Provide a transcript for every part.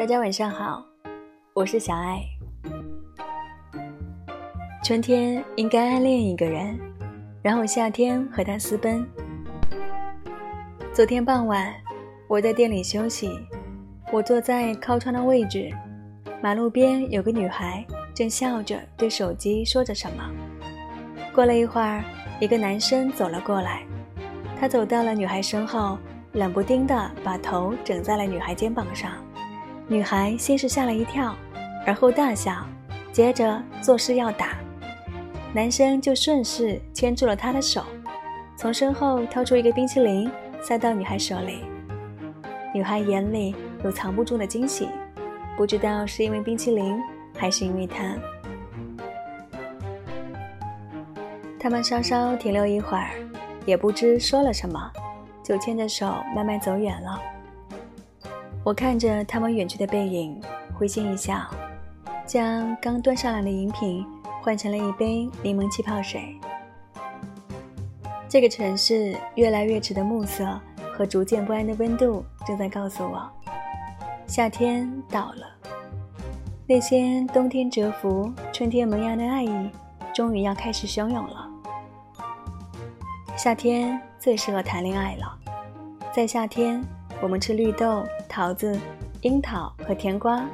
大家晚上好，我是小爱。春天应该暗恋一个人，然后夏天和他私奔。昨天傍晚，我在店里休息，我坐在靠窗的位置，马路边有个女孩正笑着对手机说着什么。过了一会儿，一个男生走了过来，他走到了女孩身后，冷不丁的把头枕在了女孩肩膀上。女孩先是吓了一跳，而后大笑，接着作势要打，男生就顺势牵住了她的手，从身后掏出一个冰淇淋塞到女孩手里。女孩眼里有藏不住的惊喜，不知道是因为冰淇淋，还是因为他。他们稍稍停留一会儿，也不知说了什么，就牵着手慢慢走远了。我看着他们远去的背影，会心一笑，将刚端上来的饮品换成了一杯柠檬气泡水。这个城市越来越迟的暮色和逐渐不安的温度，正在告诉我，夏天到了。那些冬天蛰伏、春天萌芽的爱意，终于要开始汹涌了。夏天最适合谈恋爱了，在夏天。我们吃绿豆、桃子、樱桃和甜瓜，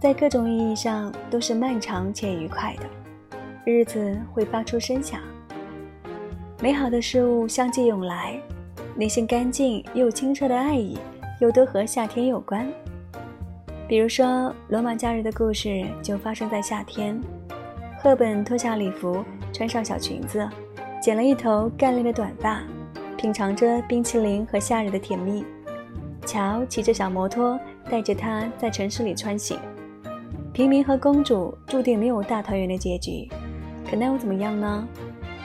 在各种意义上都是漫长且愉快的日子，会发出声响。美好的事物相继涌来，那些干净又清澈的爱意，又都和夏天有关。比如说，罗马假日的故事就发生在夏天。赫本脱下礼服，穿上小裙子，剪了一头干练的短发，品尝着冰淇淋和夏日的甜蜜。乔骑着小摩托，带着她在城市里穿行。平民和公主注定没有大团圆的结局，可那又怎么样呢？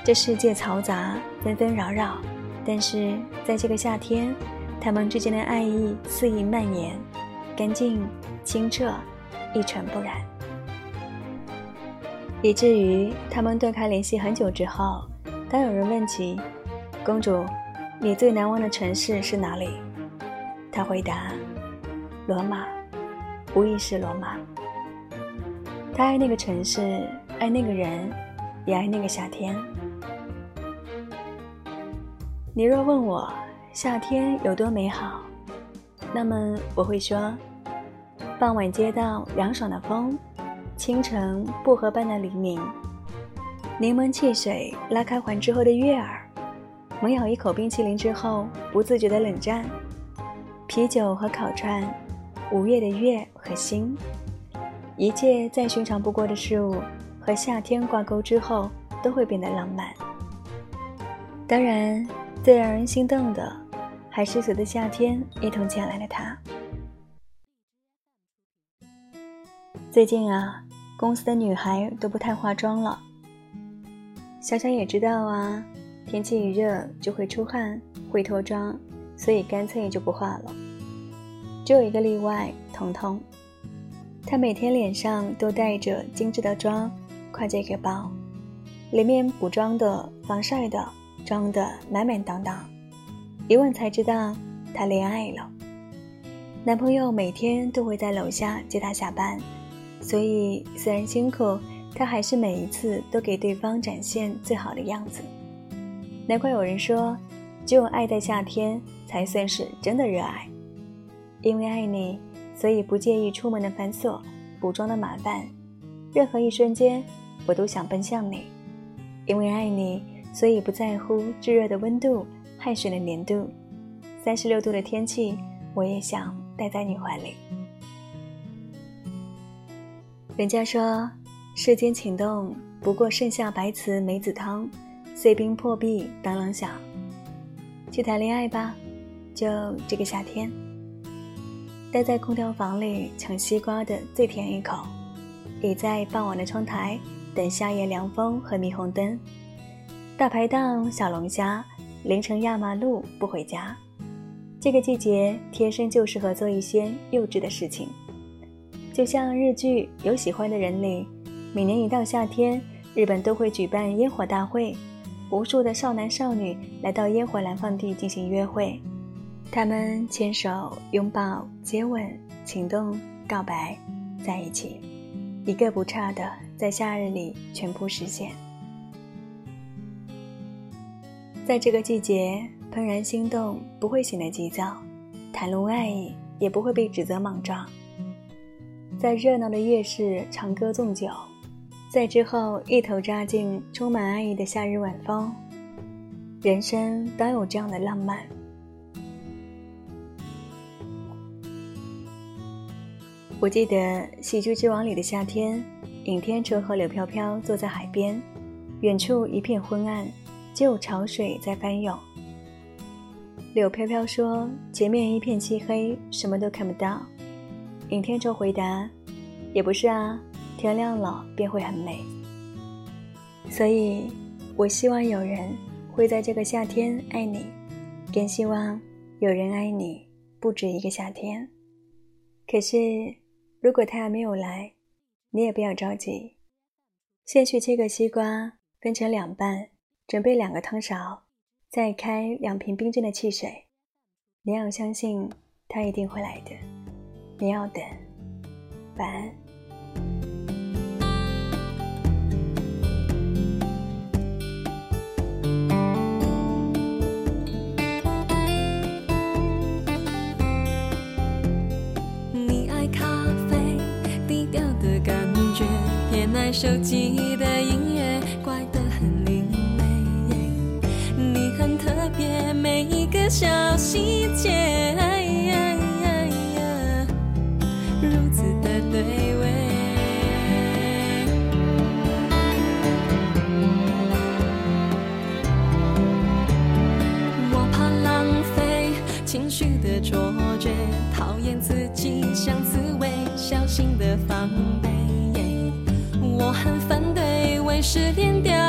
这世界嘈杂，纷纷扰扰，但是在这个夏天，他们之间的爱意肆意蔓延，干净、清澈，一尘不染。以至于他们断开联系很久之后，当有人问起公主，你最难忘的城市是哪里？他回答：“罗马，无疑是罗马。他爱那个城市，爱那个人，也爱那个夏天。你若问我夏天有多美好，那么我会说：傍晚街道凉爽的风，清晨薄荷般的黎明，柠檬汽水拉开环之后的悦耳，猛咬一口冰淇淋之后不自觉的冷战。”啤酒和烤串，五月的月和星，一切再寻常不过的事物，和夏天挂钩之后，都会变得浪漫。当然，最让人心动的，还是随着夏天一同前来的他。最近啊，公司的女孩都不太化妆了。小小也知道啊，天气一热就会出汗，会脱妆。所以干脆就不化了。只有一个例外，彤彤，她每天脸上都带着精致的妆，挎着一个包，里面补妆的、防晒的，装的满满当当。一问才知道，她恋爱了。男朋友每天都会在楼下接她下班，所以虽然辛苦，她还是每一次都给对方展现最好的样子。难怪有人说，只有爱在夏天。才算是真的热爱，因为爱你，所以不介意出门的繁琐、补妆的麻烦。任何一瞬间，我都想奔向你。因为爱你，所以不在乎炙热的温度、汗水的黏度。三十六度的天气，我也想待在你怀里。人家说，世间情动不过盛夏白瓷梅子汤，碎冰破壁当啷响。去谈恋爱吧。就这个夏天，待在空调房里抢西瓜的最甜一口，倚在傍晚的窗台等夏夜凉风和霓虹灯，大排档小龙虾，凌晨压马路不回家。这个季节天生就适合做一些幼稚的事情，就像日剧《有喜欢的人》里，每年一到夏天，日本都会举办烟火大会，无数的少男少女来到烟火燃放地进行约会。他们牵手、拥抱、接吻，情动、告白，在一起，一个不差的，在夏日里全部实现。在这个季节，怦然心动不会显得急躁，袒露爱意也不会被指责莽撞。在热闹的夜市唱歌纵酒，在之后一头扎进充满爱意的夏日晚风。人生当有这样的浪漫。我记得《喜剧之王》里的夏天，尹天仇和柳飘飘坐在海边，远处一片昏暗。只有潮水在翻涌。柳飘飘说：“前面一片漆黑，什么都看不到。”尹天仇回答：“也不是啊，天亮了便会很美。”所以，我希望有人会在这个夏天爱你，更希望有人爱你不止一个夏天。可是，如果他还没有来，你也不要着急，先去切个西瓜，分成两半。准备两个汤勺，再开两瓶冰镇的汽水。你要相信，他一定会来的。你要等，晚安。手机的音乐，怪得很另类，你很特别。每一个小细节，失恋掉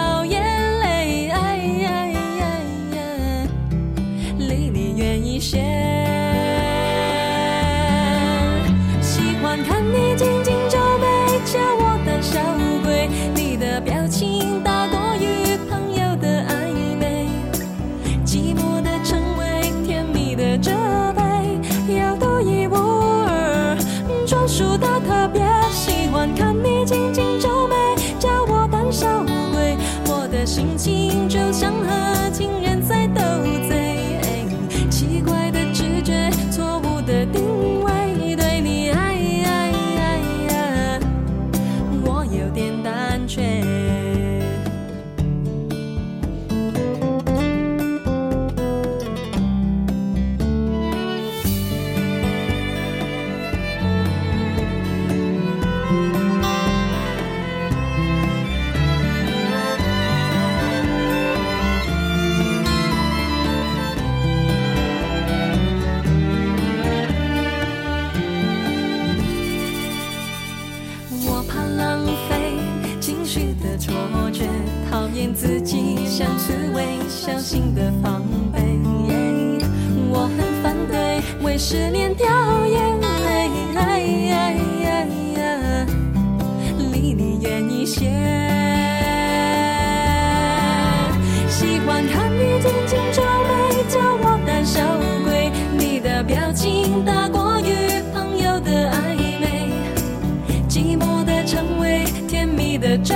失恋掉眼泪哎呀呀呀离你远一些喜欢看你紧紧皱眉叫我胆小鬼你的表情大过于朋友的暧昧寂寞的称谓甜蜜的责